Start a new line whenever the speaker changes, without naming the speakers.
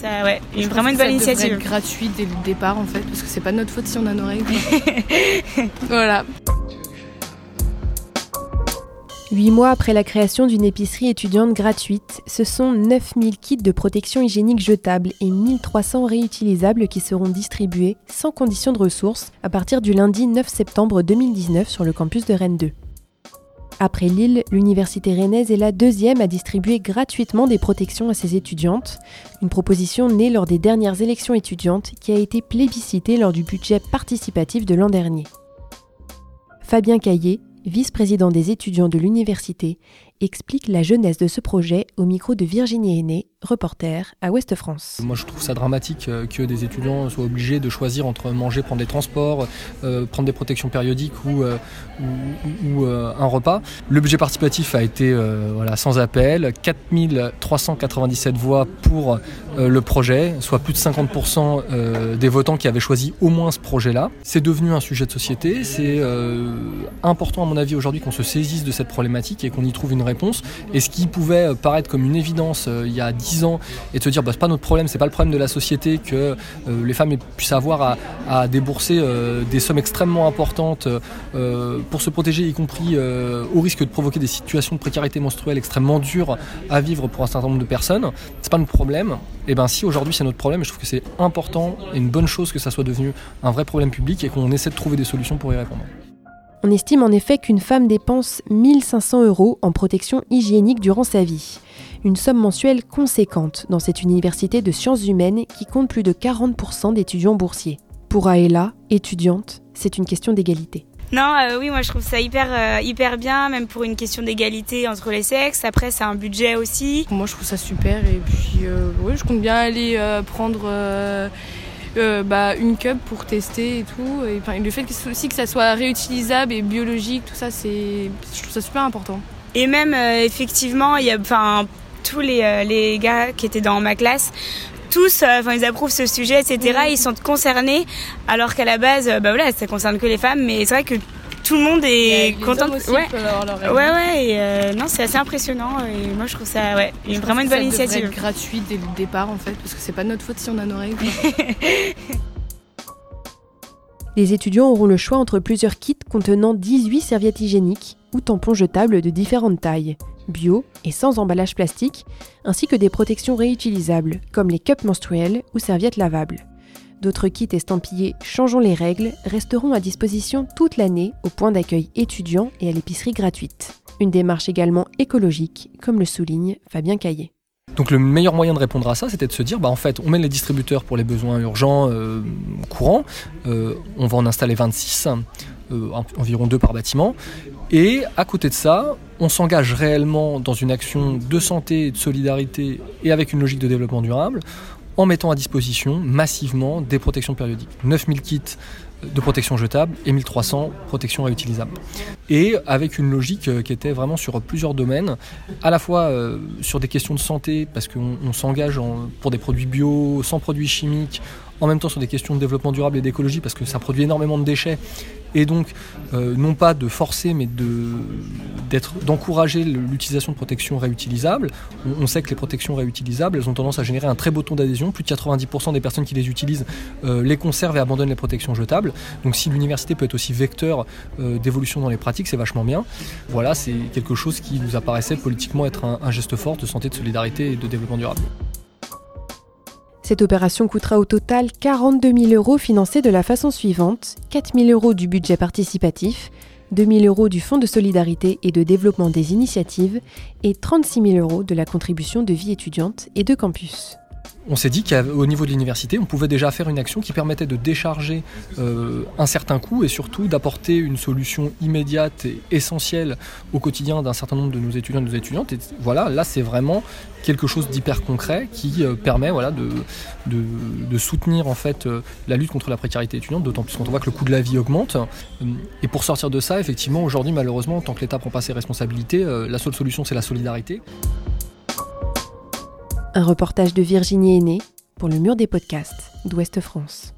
ça ouais, une, vraiment une bonne initiative.
Être gratuit dès le départ en fait, parce que c'est pas notre faute si on a nos règles. voilà.
Huit mois après la création d'une épicerie étudiante gratuite, ce sont 9000 kits de protection hygiénique jetables et 1300 réutilisables qui seront distribués sans condition de ressources à partir du lundi 9 septembre 2019 sur le campus de Rennes 2. Après Lille, l'université rennaise est la deuxième à distribuer gratuitement des protections à ses étudiantes, une proposition née lors des dernières élections étudiantes qui a été plébiscitée lors du budget participatif de l'an dernier. Fabien Caillé, vice-président des étudiants de l'université, explique la jeunesse de ce projet au micro de Virginie Aîné, reporter à Ouest France.
Moi je trouve ça dramatique euh, que des étudiants soient obligés de choisir entre manger, prendre des transports, euh, prendre des protections périodiques ou, euh, un repas. Le budget participatif a été voilà, sans appel, 4397 voix pour le projet, soit plus de 50% des votants qui avaient choisi au moins ce projet-là. C'est devenu un sujet de société, c'est important à mon avis aujourd'hui qu'on se saisisse de cette problématique et qu'on y trouve une réponse. Et ce qui pouvait paraître comme une évidence il y a 10 ans et de se dire bah, c'est pas notre problème, c'est pas le problème de la société que euh, les femmes puissent avoir à, débourser euh, des sommes extrêmement importantes euh, pour se protéger, y compris au risque de provoquer des situations de précarité menstruelle extrêmement dures à vivre pour un certain nombre de personnes. C'est pas notre problème. Et ben si aujourd'hui c'est notre problème, je trouve que c'est important et une bonne chose que ça soit devenu un vrai problème public et qu'on essaie de trouver des solutions pour y répondre.
On estime en effet qu'une femme dépense 1500 euros en protection hygiénique durant sa vie une somme mensuelle conséquente dans cette université de sciences humaines qui compte plus de 40% d'étudiants boursiers. Pour Aela, étudiante, c'est une question d'égalité.
Non, euh, oui, moi je trouve ça hyper, euh, hyper bien, même pour une question d'égalité entre les sexes. Après, c'est un budget aussi.
Moi je trouve ça super et puis euh, oui, je compte bien aller prendre bah, une cup pour tester et tout. Et, le fait aussi que ça soit réutilisable et biologique, tout ça, c'est, je trouve ça super important.
Et même effectivement, il y a, enfin, tous les, les gars qui étaient dans ma classe tous, euh, enfin, ils approuvent ce sujet, etc. Ils sont concernés, alors qu'à la base, euh, bah voilà, ça concerne que les femmes, mais c'est vrai que tout le monde est content.
ouais.
ouais, ouais, et non, c'est assez impressionnant. Et moi, je trouve ça, ouais, vraiment une bonne initiative.
Être gratuit dès le départ, en fait, parce que c'est pas notre faute si on a nos règles.
Les étudiants auront le choix entre plusieurs kits contenant 18 serviettes hygiéniques ou tampons jetables de différentes tailles bio et sans emballage plastique, ainsi que des protections réutilisables, comme les cups menstruels ou serviettes lavables. D'autres kits estampillés Changeons les règles resteront à disposition toute l'année au point d'accueil étudiant et à l'épicerie gratuite. Une démarche également écologique, comme le souligne Fabien Caillé.
Donc le meilleur moyen de répondre à ça, c'était de se dire, bah en fait, on met les distributeurs pour les besoins urgents euh, courants, euh, on va en installer 26, euh, environ deux par bâtiment, et à côté de ça, on s'engage réellement dans une action de santé, de solidarité et avec une logique de développement durable en mettant à disposition massivement des protections périodiques. 9000 kits de protection jetable et 1300 protections réutilisables. Et avec une logique euh, qui était vraiment sur plusieurs domaines, à la fois euh, sur des questions de santé, parce qu'on s'engage pour des produits bio, sans produits chimiques, en même temps sur des questions de développement durable et d'écologie parce que ça produit énormément de déchets et donc euh, non pas de forcer mais d'encourager l'utilisation de protections réutilisables. On, sait que les protections réutilisables elles ont tendance à générer un très beau taux d'adhésion. Plus de 90% des personnes qui les utilisent euh, les conservent et abandonnent les protections jetables. Donc si l'université peut être aussi vecteur euh, d'évolution dans les pratiques, c'est vachement bien. Voilà, c'est quelque chose qui nous apparaissait politiquement être un geste fort de santé, de solidarité et de développement durable.
Cette opération coûtera au total 42 000 euros financés de la façon suivante. 4 000 euros du budget participatif, 2 000 euros du Fonds de solidarité et de développement des initiatives et 36 000 euros de la contribution de vie étudiante et de campus
on s'est dit qu'au niveau de l'université, on pouvait déjà faire une action qui permettait de décharger euh, un certain coût et surtout d'apporter une solution immédiate et essentielle au quotidien d'un certain nombre de nos étudiants et de nos étudiantes. Voilà, là c'est vraiment quelque chose d'hyper concret qui euh, permet voilà, de, soutenir en fait euh, la lutte contre la précarité étudiante, d'autant plus quand on voit que le coût de la vie augmente. Et pour sortir de ça, effectivement, aujourd'hui malheureusement, tant que l'État prend pas ses responsabilités, la seule solution c'est la solidarité.
Un reportage de Virginie Aîné pour le mur des podcasts d'Ouest France.